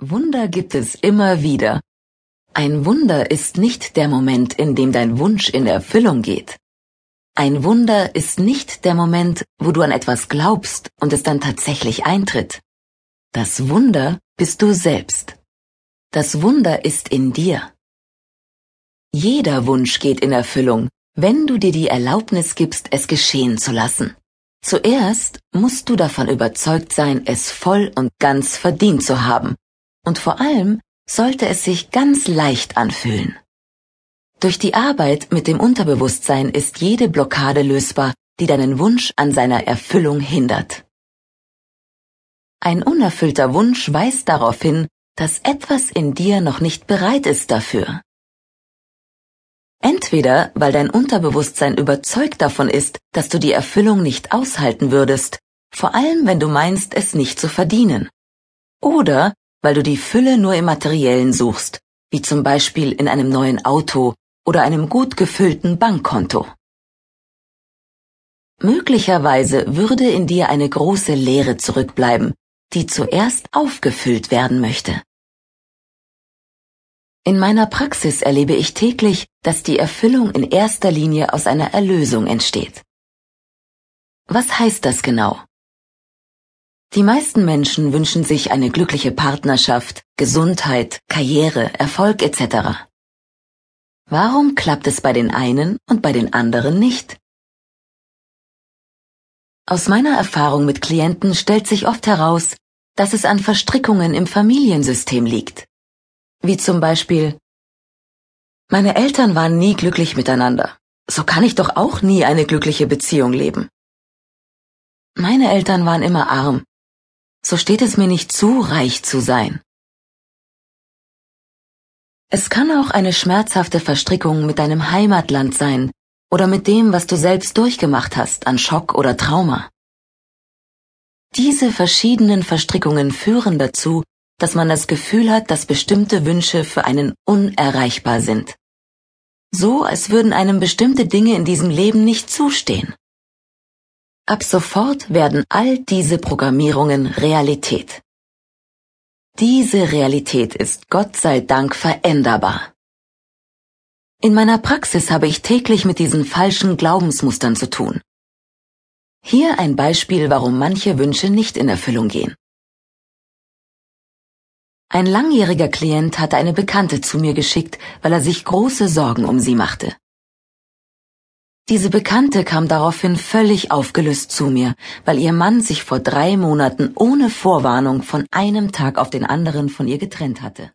Wunder gibt es immer wieder. Ein Wunder ist nicht der Moment, in dem dein Wunsch in Erfüllung geht. Ein Wunder ist nicht der Moment, wo du an etwas glaubst und es dann tatsächlich eintritt. Das Wunder bist du selbst. Das Wunder ist in dir. Jeder Wunsch geht in Erfüllung, wenn du dir die Erlaubnis gibst, es geschehen zu lassen. Zuerst musst du davon überzeugt sein, es voll und ganz verdient zu haben und vor allem sollte es sich ganz leicht anfühlen. Durch die Arbeit mit dem Unterbewusstsein ist jede Blockade lösbar, die deinen Wunsch an seiner Erfüllung hindert. Ein unerfüllter Wunsch weist darauf hin, dass etwas in dir noch nicht bereit ist dafür. Entweder weil dein Unterbewusstsein überzeugt davon ist, dass du die Erfüllung nicht aushalten würdest, vor allem wenn du meinst, es nicht zu verdienen. Oder weil du die Fülle nur im Materiellen suchst, wie zum Beispiel in einem neuen Auto oder einem gut gefüllten Bankkonto. Möglicherweise würde in dir eine große Leere zurückbleiben, die zuerst aufgefüllt werden möchte. In meiner Praxis erlebe ich täglich, dass die Erfüllung in erster Linie aus einer Erlösung entsteht. Was heißt das genau? Die meisten Menschen wünschen sich eine glückliche Partnerschaft, Gesundheit, Karriere, Erfolg etc. Warum klappt es bei den einen und bei den anderen nicht? Aus meiner Erfahrung mit Klienten stellt sich oft heraus, dass es an Verstrickungen im Familiensystem liegt. Wie zum Beispiel Meine Eltern waren nie glücklich miteinander. So kann ich doch auch nie eine glückliche Beziehung leben. Meine Eltern waren immer arm so steht es mir nicht zu, reich zu sein. Es kann auch eine schmerzhafte Verstrickung mit deinem Heimatland sein oder mit dem, was du selbst durchgemacht hast an Schock oder Trauma. Diese verschiedenen Verstrickungen führen dazu, dass man das Gefühl hat, dass bestimmte Wünsche für einen unerreichbar sind. So, als würden einem bestimmte Dinge in diesem Leben nicht zustehen. Ab sofort werden all diese Programmierungen Realität. Diese Realität ist Gott sei Dank veränderbar. In meiner Praxis habe ich täglich mit diesen falschen Glaubensmustern zu tun. Hier ein Beispiel, warum manche Wünsche nicht in Erfüllung gehen. Ein langjähriger Klient hatte eine Bekannte zu mir geschickt, weil er sich große Sorgen um sie machte. Diese Bekannte kam daraufhin völlig aufgelöst zu mir, weil ihr Mann sich vor drei Monaten ohne Vorwarnung von einem Tag auf den anderen von ihr getrennt hatte.